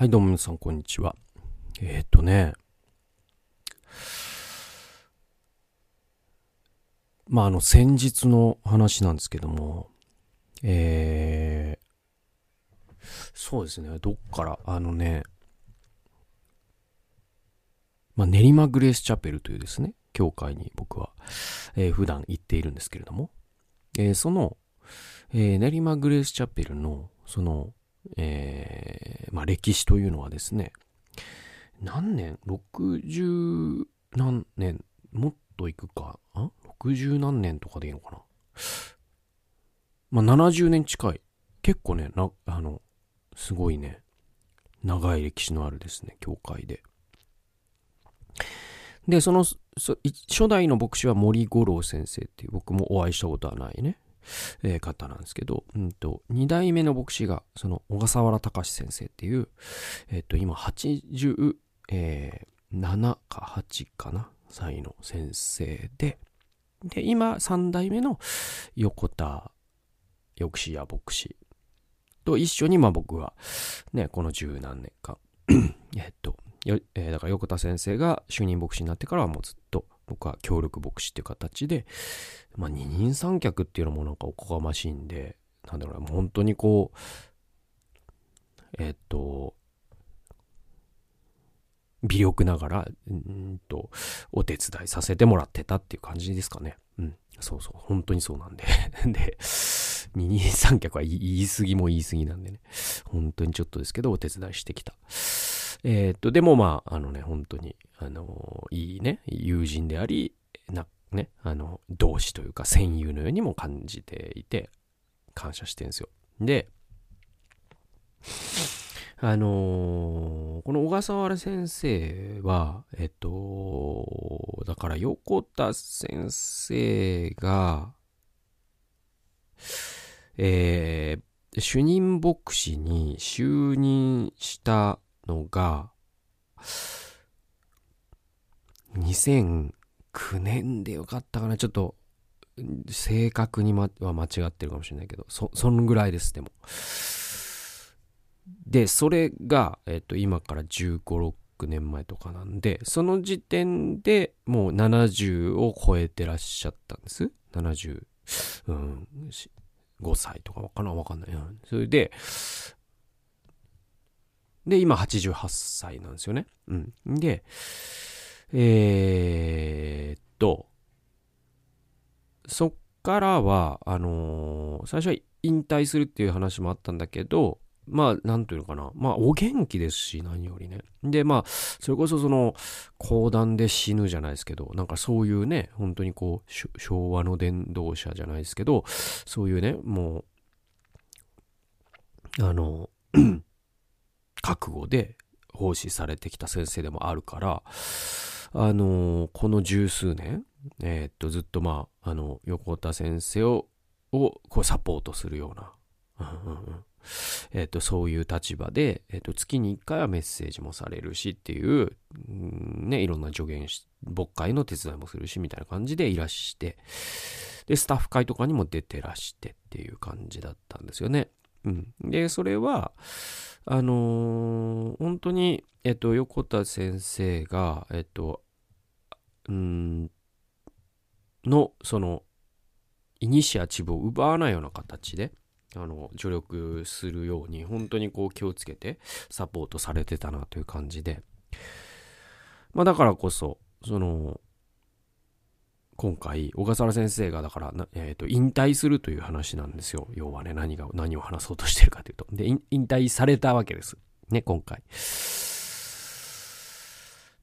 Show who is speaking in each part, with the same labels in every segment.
Speaker 1: はい、どうも皆さん、こんにちは。えー、っとね、まあ、あの、先日の話なんですけども、えー、そうですね、どっから、あのね、まあ、練馬グレースチャペルというですね、教会に僕は、えー、普段行っているんですけれども、えー、その、えー、練馬グレースチャペルの、その、えー、まあ歴史というのはですね、何年 ?60 何年？もっといくか？あ ?60 何年とかでいいのかな？まあ70年近い。結構ね、な、あの、すごいね、長い歴史のあるですね、教会で。で、その、そ初代の牧師は森五郎先生っていう僕もお会いしたことはないね。えー、方なんですけど、うんと、二代目の牧師が、その、小笠原隆先生っていう、えっ、ー、と、今、87、か8かな、歳の先生で、で、今、三代目の横田抑止や牧師と一緒に、まあ僕は、ね、この十何年間 えっと、えー、だから横田先生が主任牧師になってからはもうずっと僕は協力牧師っていう形で、まあ、二人三脚っていうのもなんかおこがましいんで、なんだろうな、本当にこう、えっと、微力ながら、うんと、お手伝いさせてもらってたっていう感じですかね。うん。そうそう。本当にそうなんで。で、二人三脚は言い過ぎも言い過ぎなんでね。本当にちょっとですけど、お手伝いしてきた。えー、っと、でもまあ、あのね、本当に、あの、いいね、友人であり、な、ね、あの、同志というか戦友のようにも感じていて、感謝してるんですよ。で、あのー、この小笠原先生は、えっと、だから横田先生が、えー、主任牧師に就任したのが、2009年でよかったかな。ちょっと、正確に、ま、は間違ってるかもしれないけど、そ、そんぐらいです、でも。で、それが、えっと、今から15、6年前とかなんで、その時点でもう70を超えてらっしゃったんです。70、うん、5歳とかわかなわかんない。それで、で、今88歳なんですよね。うん。で、えー、っと、そっからは、あのー、最初は引退するっていう話もあったんだけど、まあ、なんというのかな。まあ、お元気ですし、何よりね。で、まあ、それこそその、講談で死ぬじゃないですけど、なんかそういうね、本当にこう、昭和の伝道者じゃないですけど、そういうね、もう、あの、覚悟で奉仕されてきた先生でもあるから、あの、この十数年、えー、っと、ずっとまあ、あの、横田先生を、を、こう、サポートするような、えっ、と、そういう立場で、えっ、と、月に1回はメッセージもされるしっていう、うんね、いろんな助言し、牧会の手伝いもするし、みたいな感じでいらして、で、スタッフ会とかにも出てらしてっていう感じだったんですよね。うん。で、それは、あのー、本当に、えっと、横田先生が、えっと、うん、の、その、イニシアチブを奪わないような形で、あの、助力するように、本当にこう気をつけてサポートされてたなという感じで、まあだからこそ、その、今回、小笠原先生が、だから、えっ、ー、と、引退するという話なんですよ。要はね、何が、何を話そうとしてるかというと。で、引退されたわけです。ね、今回。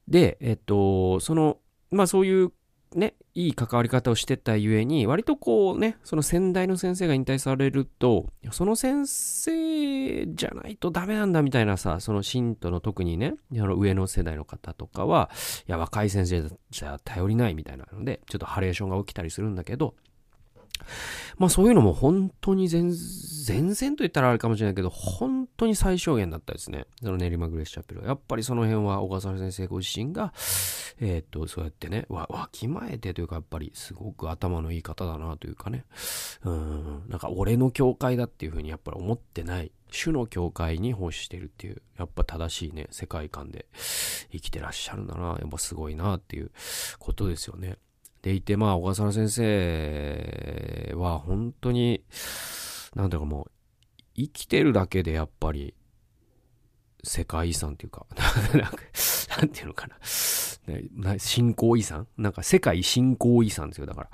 Speaker 1: で、えっ、ー、と、その、まあそういうね、いい関わり方をしてたゆえに、割とこうね、その先代の先生が引退されると、その先生じゃないとダメなんだみたいなさ、その信徒の特にね、あの上の世代の方とかは、いや、若い先生じゃ頼りないみたいなので、ちょっとハレーションが起きたりするんだけど、まあそういうのも本当に全全然と言ったらあれかもしれないけど、本当に最小限だったですね。その練馬グレースチャペルは。やっぱりその辺は小笠原先生ご自身が、えー、っと、そうやってね、わ、わきまえてというか、やっぱりすごく頭のいい方だなというかね。うん、なんか俺の教会だっていうふうにやっぱり思ってない。主の教会に奉仕してるっていう、やっぱ正しいね、世界観で生きてらっしゃるんだな。やっぱすごいなっていうことですよね。でいて、まあ、小笠原先生は本当に、なんだろうもう、生きてるだけでやっぱり、世界遺産っていうか、なんか、なんていうのかな。信仰遺産？なんか世界信仰遺産ですよ、だか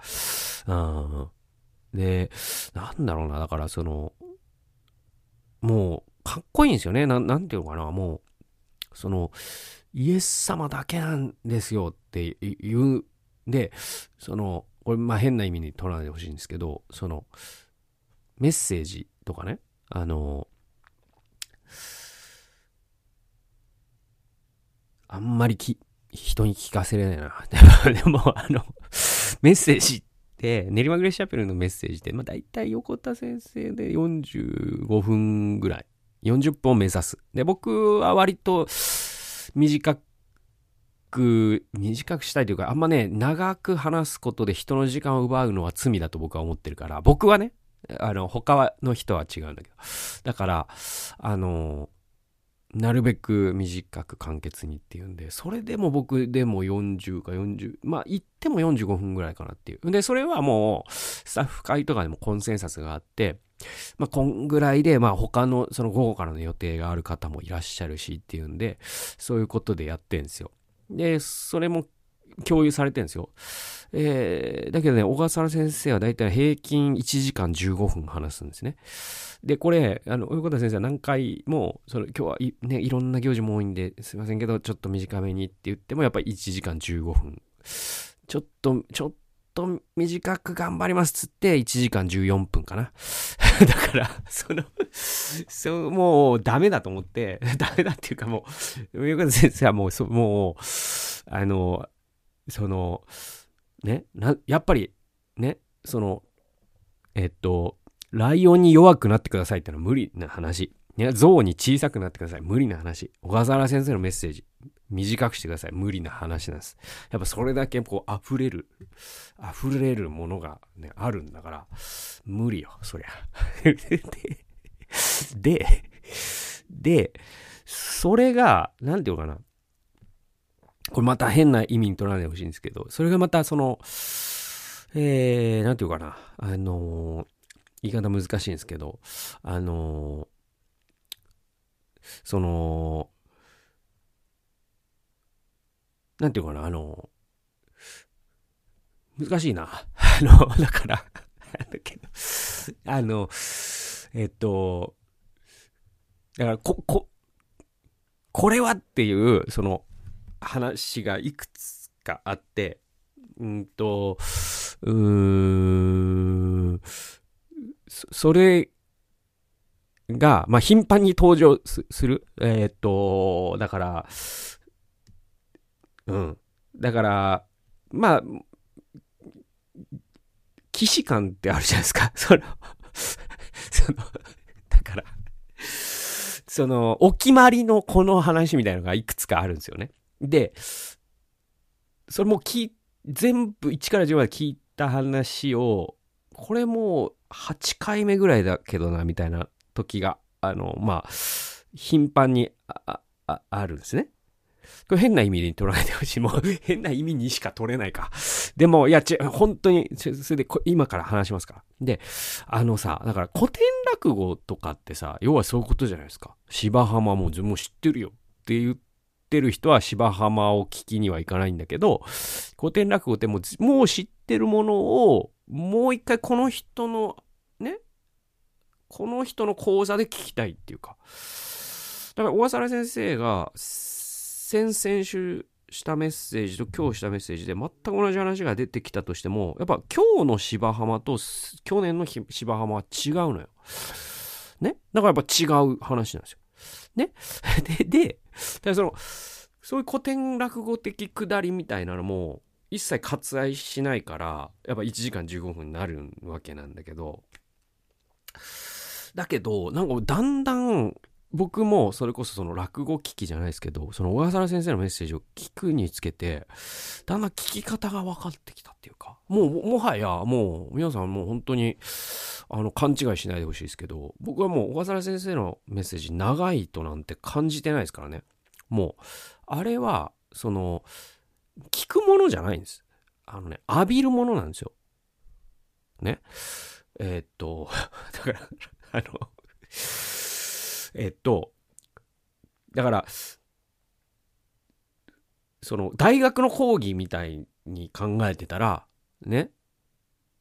Speaker 1: ら。うん。で、なんだろうな、だからその、もう、かっこいいんですよね。ななんていうのかな、もう、その、イエス様だけなんですよっていうで、その、これ、まあ変な意味に取らないでほしいんですけど、その、メッセージとかね、あの、あんまりき、人に聞かせれないな。でも、あの、メッセージって、練馬グレーシャペルのメッセージって、まあ大体横田先生で45分ぐらい。40分を目指す。で、僕は割と短く、短くしたいというか、あんまね、長く話すことで人の時間を奪うのは罪だと僕は思ってるから、僕はね、あの、他の人は違うんだけど。だから、あの、なるべく短く簡潔にっていうんで、それでも僕でも40か40、まあ言っても45分ぐらいかなっていう。で、それはもう、スタッフ会とかでもコンセンサスがあって、まあこんぐらいで、まあ他のその午後からの予定がある方もいらっしゃるしっていうんで、そういうことでやってんですよ。で、それも共有されてるんですよ。えー、だけどね、小笠原先生はだいたい平均1時間15分話すんですね。で、これ、あの、横田先生は何回も、その、今日はいね、いろんな行事も多いんで、すいませんけど、ちょっと短めにって言っても、やっぱり1時間15分。ちょっと、ちょっと短く頑張りますっつって、1時間14分かな。だから、その、そう、もうダメだと思って、ダメだっていうかもう、横田先生はもう、そもう、あの、その、ね、な、やっぱり、ね、その、えっと、ライオンに弱くなってくださいってのは無理な話。ね、象に小さくなってください。無理な話。小笠原先生のメッセージ。短くしてください。無理な話なんです。やっぱそれだけこう溢れる、溢れるものがね、あるんだから、無理よ、そりゃ。で、で、で、それが、なんていうかな。これまた変な意味に取らないでほしいんですけど、それがまたその、えー、なんていうかな、あのー、言い方難しいんですけど、あのー、その、なんていうかな、あの、難しいな。あの、だから、だけど、あの、えっと、だから、こ、こ、これはっていう、その、話がいくつかあって、うんと、うーん、それが、まあ、頻繁に登場する。えー、っと、だから、うん。だから、まあ、騎士感ってあるじゃないですか。その、その、だから、その、お決まりのこの話みたいなのがいくつかあるんですよね。で、それも聞全部1から10まで聞いた話を、これもう8回目ぐらいだけどな、みたいな時が、あの、まあ、頻繁にあああるんですね。これ変な意味に取らないでほしい。もう 変な意味にしか取れないか。でも、いや、ち、本当に、それで今から話しますから。で、あのさ、だから古典落語とかってさ、要はそういうことじゃないですか。芝浜ももう知ってるよって言ってる人は芝浜を聞きには行かないんだけど、古典落語ってもう、もう知ってるものを、もう一回この人の、この人の講座で聞きたいっていうか。だから、小笠原先生が、先々週したメッセージと今日したメッセージで全く同じ話が出てきたとしても、やっぱ今日の芝浜と去年の芝浜は違うのよ。ね？だからやっぱ違う話なんですよ。ね？で、で、その、そういう古典落語的くだりみたいなのも、一切割愛しないからやっぱ1時間15分になるわけなんだけどだけどなんかだんだん僕もそれこそその落語聞きじゃないですけどその小笠原先生のメッセージを聞くにつけてだんだん聞き方が分かってきたっていうかもうもはやもう皆さんもう本当にあの勘違いしないでほしいですけど僕はもう小笠原先生のメッセージ長いとなんて感じてないですからねもうあれはその聞くものじゃないんです。あのね、浴びるものなんですよ。ね。えー、っと、だから、あの、え、っと、だから、その、大学の講義みたいに考えてたら、ね、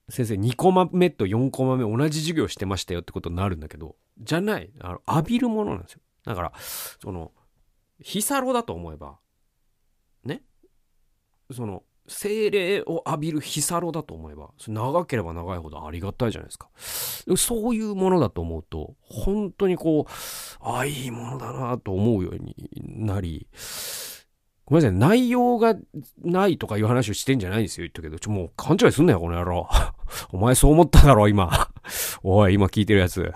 Speaker 1: 先生2コマ目と4コマ目同じ授業してましたよってことになるんだけど、じゃない。あの、浴びるものなんですよ。だから、その、ヒサロだと思えば、ね、その精霊を浴びるヒサロだと思えば長ければ長いほどありがたいじゃないですか。そういうものだと思うと本当にこうああいいものだなと思うようになりごめんなさい内容がないとかいう話をしてんじゃないんですよ言ったけどちょもう勘違いすんなよこの野郎。お前そう思っただろ今。おい今聞いてるやつ。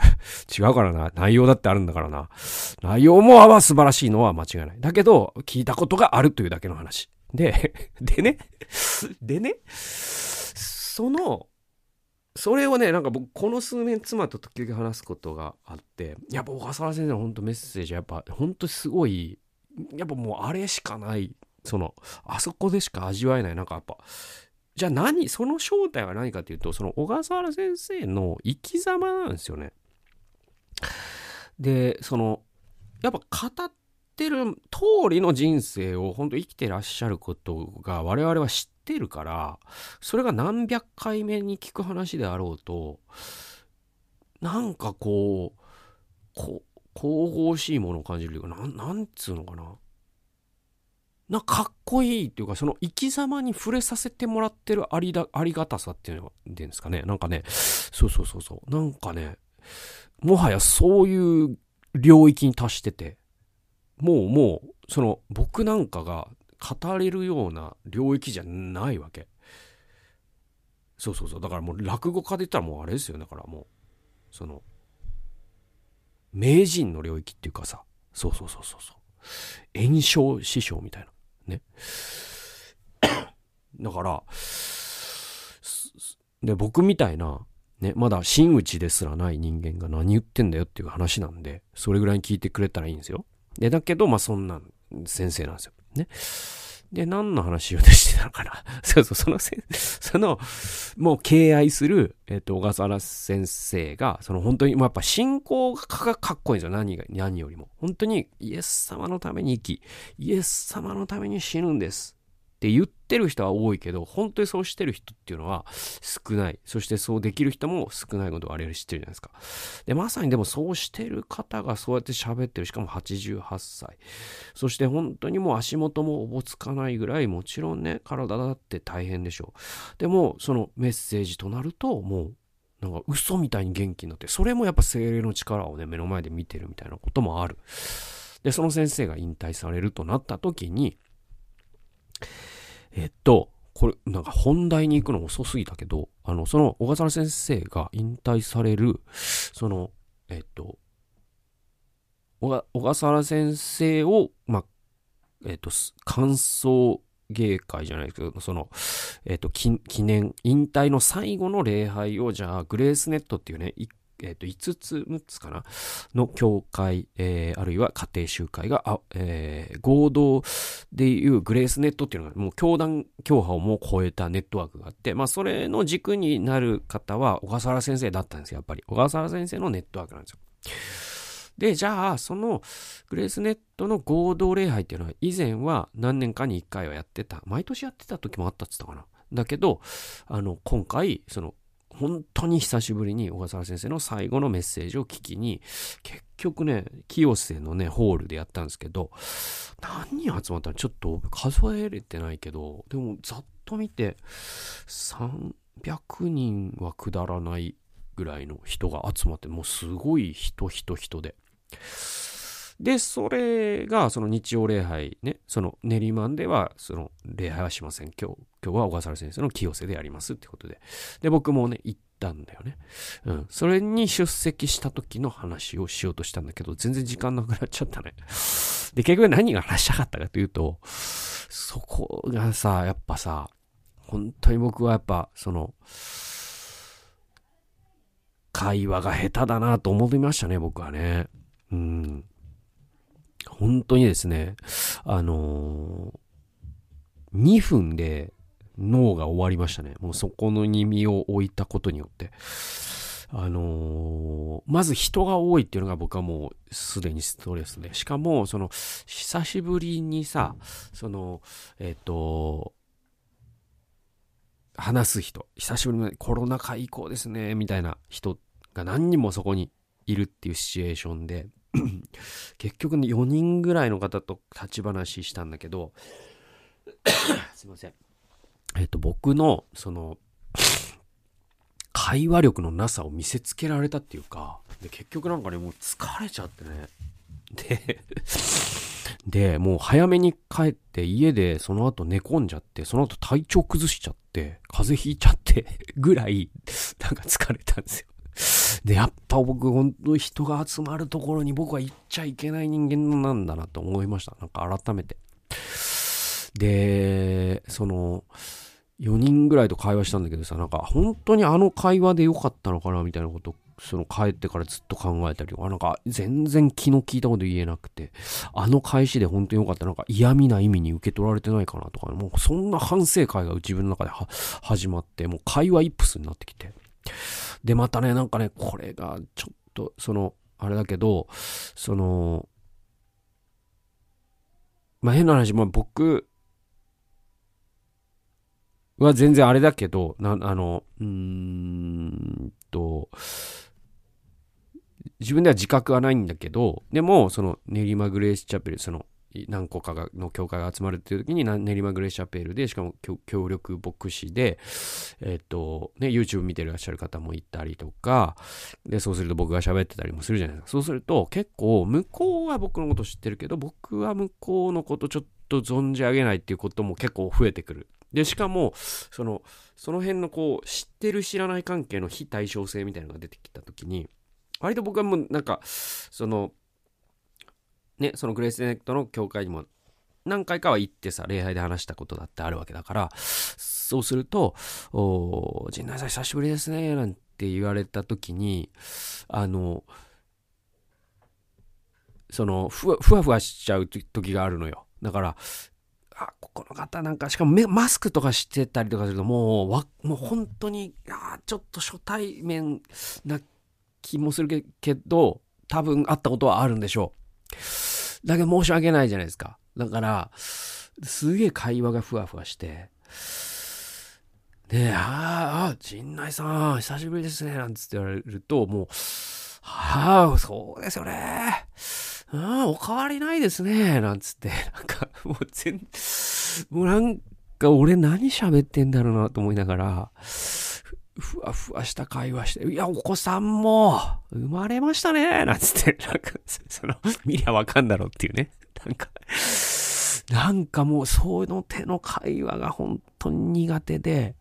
Speaker 1: 違うからな。内容だってあるんだからな。内容もあは素晴らしいのは間違いない。だけど聞いたことがあるというだけの話。で、でね、でね、その、それをね、なんか僕、この数年妻と時々話すことがあって、やっぱ小笠原先生の本当メッセージはやっぱ本当すごい、やっぱもうあれしかない、その、あそこでしか味わえない、なんかやっぱ、じゃあ何、その正体は何かというと、その小笠原先生の生き様なんですよね。で、その、やっぱ語っってる通りの人生を本当生きてらっしゃることが我々は知ってるからそれが何百回目に聞く話であろうとなんかこうこ神々しいものを感じるというかなんなんつうのかな。なかっこいいっていうかその生き様に触れさせてもらってるありだありがたさっていうのですかね。なんかねそうそうそうそう。なんかねもはやそういう領域に達してて。もうもうその僕なんかが語れるような領域じゃないわけ。そうそうそう。だからもう落語家で言ったらもうあれですよだからもうその名人の領域っていうかさ。そうそうそうそうそう。炎症師匠みたいな。ね。だからで僕みたいなね、まだ真打ちですらない人間が何言ってんだよっていう話なんで、それぐらいに聞いてくれたらいいんですよ。で、だけど、まあそんな先生なんですよ。ね。で、何の話をしてたのかな そうそう、そのせ、その、もう敬愛する、えっ、と、小笠原先生が、その本当に、もうやっぱ信仰がかっこいいんですよ。何が、何よりも。本当にイエス様のために生き、イエス様のために死ぬんです。って言ってる人は多いけど、本当にそうしてる人っていうのは少ない。そしてそうできる人も少ないことを我々知ってるじゃないですか。で、まさにでもそうしてる方がそうやって喋ってる。しかも88歳。そして本当にもう足元もおぼつかないぐらい、もちろんね、体だって大変でしょう。でも、そのメッセージとなると、もうなんか嘘みたいに元気になって、それもやっぱ精霊の力をね、目の前で見てるみたいなこともある。で、その先生が引退されるとなった時に、えっと、これ、なんか本題に行くの遅すぎたけど、あの、その小笠原先生が引退される、その、えっと、小笠原先生を、まあ、えっと、感想芸会じゃないですけど、その、えっと、記念、引退の最後の礼拝を、じゃあ、グレースネットっていうね、えっ、ー、と、5つ、6つかな？の教会、えー、あるいは家庭集会が、あえー、合同でいうグレースネットっていうのが、もう教団、教派をもう超えたネットワークがあって、まあ、それの軸になる方は、小笠原先生だったんですよ、やっぱり。小笠原先生のネットワークなんですよ。で、じゃあ、そのグレースネットの合同礼拝っていうのは、以前は何年かに1回はやってた。毎年やってた時もあったって言ったかな。だけど、あの、今回、その本当に久しぶりに小笠原先生の最後のメッセージを聞きに、結局ね、清瀬のね、ホールでやったんですけど、何人集まったの？ちょっと数えれてないけど、でもざっと見て、300人はくだらないぐらいの人が集まって、もうすごい人人人で。で、それが、その日曜礼拝ね、その練馬では、その礼拝はしません。今日、今日は小笠原先生の清瀬でやりますってことで。で、僕もね、行ったんだよね。うん。それに出席した時の話をしようとしたんだけど、全然時間なくなっちゃったね。で、結局何が話したかったかというと、そこがさ、やっぱさ、本当に僕はやっぱ、その、会話が下手だなと思いましたね、僕はね。うん。本当にですね、あのー、2分で脳が終わりましたね。もうそこのに身を置いたことによって。あのー、まず人が多いっていうのが僕はもうすでにストレスで。しかも、その、久しぶりにさ、その、えっ、ー、と、話す人、久しぶりにコロナ禍以降ですね、みたいな人が何人もそこにいるっていうシチュエーションで、結局ね、4人ぐらいの方と立ち話したんだけど、すいません。えっと、僕の、その、会話力のなさを見せつけられたっていうか、で、結局なんかね、もう疲れちゃってね。で、で、もう早めに帰って家でその後寝込んじゃって、その後体調崩しちゃって、風邪ひいちゃってぐらい、なんか疲れたんですよ。で、やっぱ僕、本当人が集まるところに僕は行っちゃいけない人間なんだなと思いました。なんか改めて。で、その、4人ぐらいと会話したんだけどさ、なんか本当にあの会話で良かったのかなみたいなことその帰ってからずっと考えたりとか、なんか全然気の利いたこと言えなくて、あの返しで本当に良かった、なんか嫌味な意味に受け取られてないかなとか、もうそんな反省会が自分の中では始まって、もう会話イップスになってきて。で、またね、なんかね、これがちょっと、その、あれだけど、その、まあ、変な話、まあ、僕は全然あれだけど、な、あの、うーんと、自分では自覚はないんだけど、でも、その練馬グレースチャペル、その何個かがの教会が集まるっていう時に練馬グレーシャペルでしかも協力牧師でえっ、とね YouTube 見てらっしゃる方もいたりとかでそうすると僕が喋ってたりもするじゃないですか。そうすると結構向こうは僕のこと知ってるけど僕は向こうのことちょっと存じ上げないっていうことも結構増えてくる。でしかもそのその辺のこう知ってる知らない関係の非対称性みたいなのが出てきた時に割と僕はもうなんかそのね、そのグレースネットの教会にも何回かは行ってさ、礼拝で話したことだってあるわけだから、そうすると、お陣内さん久しぶりですね、なんて言われた時に、あの、そのふわ、ふわふわしちゃう時があるのよ。だから、あ、ここの方なんか、しかもマスクとかしてたりとかすると、もう、わもう本当に、あちょっと初対面な気もするけど、多分会ったことはあるんでしょう。だけど申し訳ないじゃないですか。だから、すげえ会話がふわふわして、で、ああ、陣内さん、久しぶりですね、なんつって言われると、もう、はあ、そうですよね。うん、お変わりないですね、なんつって、なんか、もう全、もうなんか俺何喋ってんだろうなと思いながら、ふわふわした会話して、いや、お子さんも、生まれましたね、なんつって、なんか、その、見りゃわかんだろうっていうね。なんか、なんかもう、その手の会話が本当に苦手で、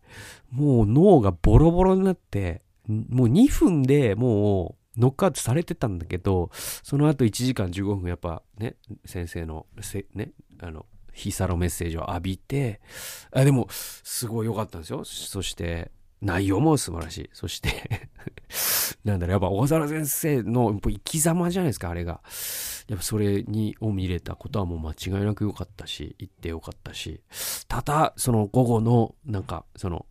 Speaker 1: もう脳がボロボロになって、もう2分でもう、ノックアウトされてたんだけど、その後1時間15分やっぱね、先生の、ね、あの、ヒサロメッセージを浴びて、あでも、すごい良かったんですよ。そして、内容も素晴らしい。そして なんだろう、やっぱ小笠原先生の生き様じゃないですか、あれが。やっぱそれに、を見れたことはもう間違いなく良かったし、行って良かったし、ただ、その午後の、なんか、その、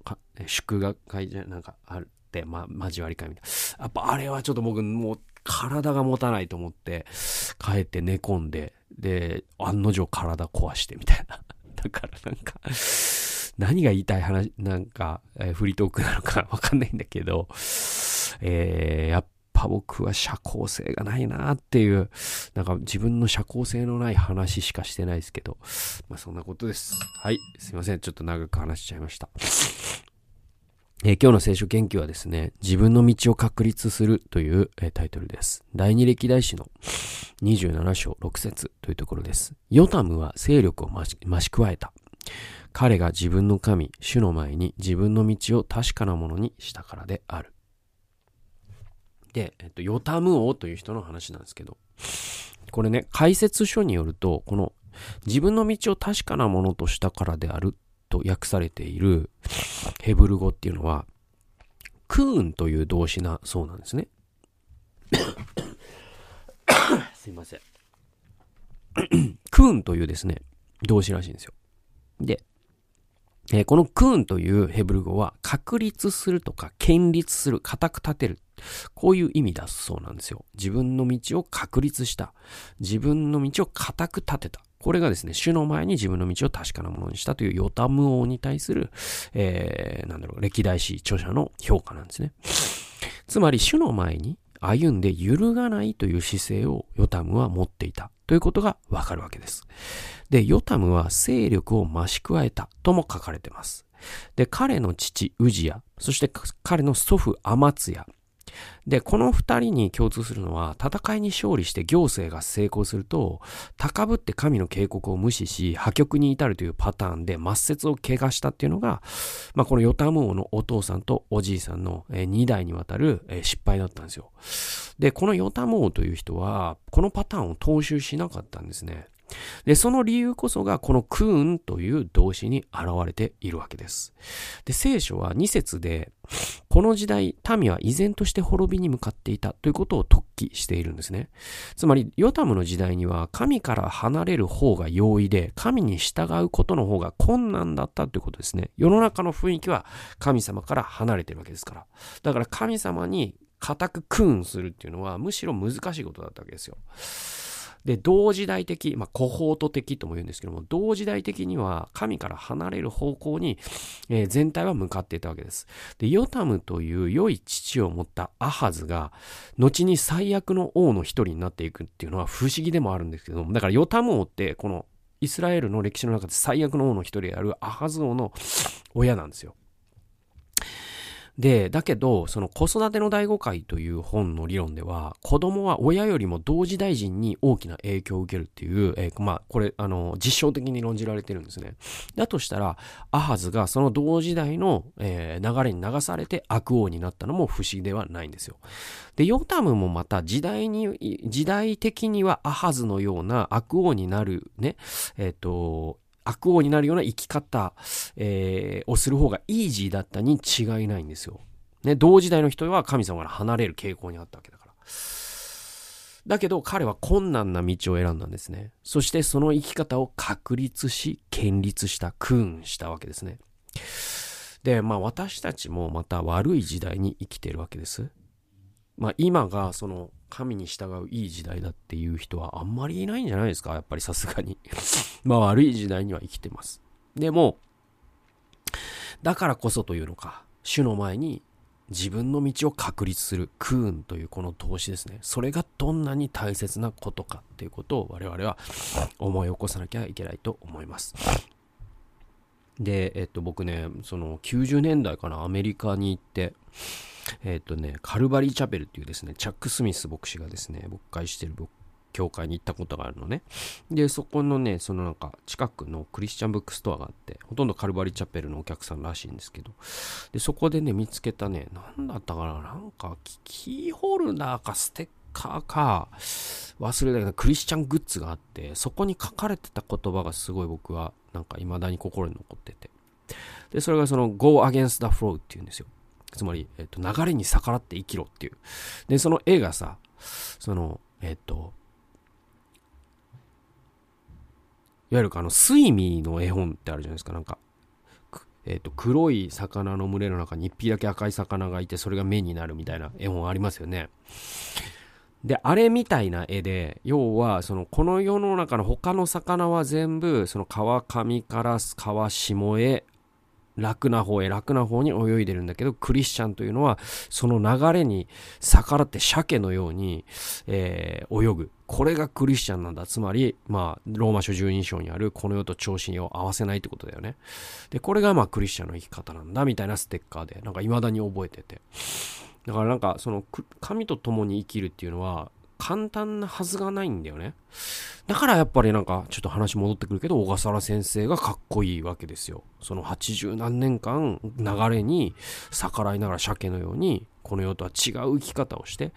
Speaker 1: 祝賀会じゃ、なんかある、ま、交わり会みたいな。やっぱあれはちょっと僕、もう、体が持たないと思って、帰って寝込んで、で、案の定体壊してみたいな。だからなんか何が言いたい話、なんか、えー、フリートークなのか わかんないんだけど、えー、やっぱ僕は社交性がないなっていう、なんか自分の社交性のない話しかしてないですけど、まあそんなことです。はい。すいません。ちょっと長く話しちゃいました。えー、今日の聖書研究はですね、自分の道を確立するという、えー、タイトルです。第二歴代史の27章6節というところです。ヨタムは勢力を増し加えた。彼が自分の神、主の前に自分の道を確かなものにしたからである。で、えっと、ヨタム王という人の話なんですけど、これね、解説書によると、この自分の道を確かなものとしたからであると訳されているヘブル語っていうのは、クーンという動詞なそうなんですね。すいません。クーンというですね、動詞らしいんですよ。で、えー、このクーンというヘブル語は確立するとか建立する、固く立てる。こういう意味だそうなんですよ。自分の道を確立した。自分の道を固く立てた。これがですね、主の前に自分の道を確かなものにしたというヨタム王に対する、えー、なんだろう、歴代史著者の評価なんですね。つまり、主の前に歩んで揺るがないという姿勢をヨタムは持っていたということがわかるわけです。で、ヨタムは勢力を増し加えたとも書かれています。で、彼の父、ウジヤ、そして彼の祖父、アマツヤ、で、この二人に共通するのは、戦いに勝利して行政が成功すると、高ぶって神の警告を無視し、破局に至るというパターンで抹殺を怪我したっていうのが、まあ、このヨタム王のお父さんとおじいさんの2代にわたる失敗だったんですよ。で、このヨタム王という人は、このパターンを踏襲しなかったんですね。で、その理由こそがこのクーンという動詞に現れているわけです。で、聖書は2節で、この時代、民は依然として滅びに向かっていたということを突起しているんですね。つまり、ヨタムの時代には神から離れる方が容易で、神に従うことの方が困難だったということですね。世の中の雰囲気は神様から離れてるわけですから。だから神様に固くクーンするっていうのはむしろ難しいことだったわけですよ。で、同時代的、まあ、コホート的とも言うんですけども、同時代的には神から離れる方向に、えー、全体は向かっていたわけです。で、ヨタムという良い父を持ったアハズが、後に最悪の王の一人になっていくっていうのは不思議でもあるんですけども、だからヨタム王って、このイスラエルの歴史の中で最悪の王の一人であるアハズ王の親なんですよ。で、だけど、その子育ての第五回という本の理論では、子供は親よりも同時大臣に大きな影響を受けるっていう、えー、まあ、これ、あの、実証的に論じられてるんですね。だとしたら、アハズがその同時代の、えー、流れに流されて悪王になったのも不思議ではないんですよ。で、ヨタムもまた時代に、時代的にはアハズのような悪王になるね、えっ、ー、と、悪王になるような生き方、えー、をする方がイージーだったに違いないんですよ。ね、同時代の人は神様から離れる傾向にあったわけだから。だけど彼は困難な道を選んだんですね。そしてその生き方を確立し、建立した、クーンしたわけですね。で、まあ私たちもまた悪い時代に生きているわけです。まあ今がその神に従ういい時代だっていう人はあんまりいないんじゃないですか？やっぱりさすがに まあ悪い時代には生きてます。でも、だからこそというのか、主の前に自分の道を確立するクーンというこの投資ですね。それがどんなに大切なことかっていうことを我々は思い起こさなきゃいけないと思います。で、えっと僕ね、その90年代かな、アメリカに行って、えっ、ー、とね、カルバリーチャペルっていうですね、チャック・スミス牧師がですね、牧会してる教会に行ったことがあるのね。で、そこのね、そのなんか近くのクリスチャンブックストアがあって、ほとんどカルバリーチャペルのお客さんらしいんですけど、で、そこでね、見つけたね、なんだったかな、なんかキーホルダーかステッカーか、忘れたけど、クリスチャングッズがあって、そこに書かれてた言葉がすごい僕は、なんか未だに心に残ってて。で、それがその Go Against the Flow っていうんですよ。つまり、えっと、流れに逆らって生きろっていう。で、その絵がさ、その、えっと、いわゆるあの、スイミーの絵本ってあるじゃないですか。なんか、えっ、と、黒い魚の群れの中に一匹だけ赤い魚がいて、それが目になるみたいな絵本ありますよね。で、あれみたいな絵で、要は、その、この世の中の他の魚は全部、その川上から川下へ楽な方へ楽な方に泳いでるんだけど、クリスチャンというのは、その流れに逆らって鮭のように、えー、泳ぐ。これがクリスチャンなんだ。つまり、まあ、ローマ書12章にある、この世と調子を合わせないってことだよね。で、これがまあ、クリスチャンの生き方なんだ、みたいなステッカーで、なんか未だに覚えてて。だからなんか、その、神と共に生きるっていうのは、簡単なはずがないんだよね。だからやっぱりなんかちょっと話戻ってくるけど小笠原先生がかっこいいわけですよその80何年間流れに逆らいながら鮭のようにこの世とは違う生き方をして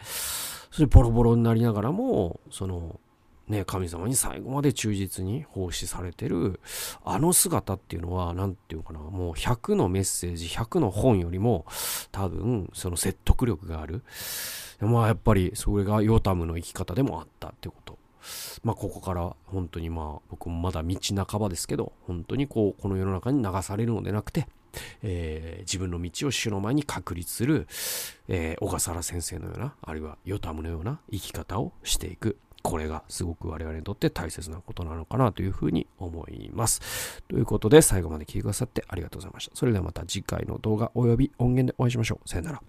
Speaker 1: それボロボロになりながらもそのね、神様に最後まで忠実に奉仕されてるあの姿っていうのは何て言うかなもう100のメッセージ100の本よりも多分その説得力があるまあやっぱりそれがヨタムの生き方でもあったってことまあここから本当にまあ僕もまだ道半ばですけど本当にこうこの世の中に流されるのでなくてえー、自分の道を主の前に確立する、えー、小笠原先生のような、あるいはヨタムのような生き方をしていく。これがすごく我々にとって大切なことなのかなというふうに思います。ということで最後まで聞いてくださってありがとうございました。それではまた次回の動画及び音源でお会いしましょう。さよなら。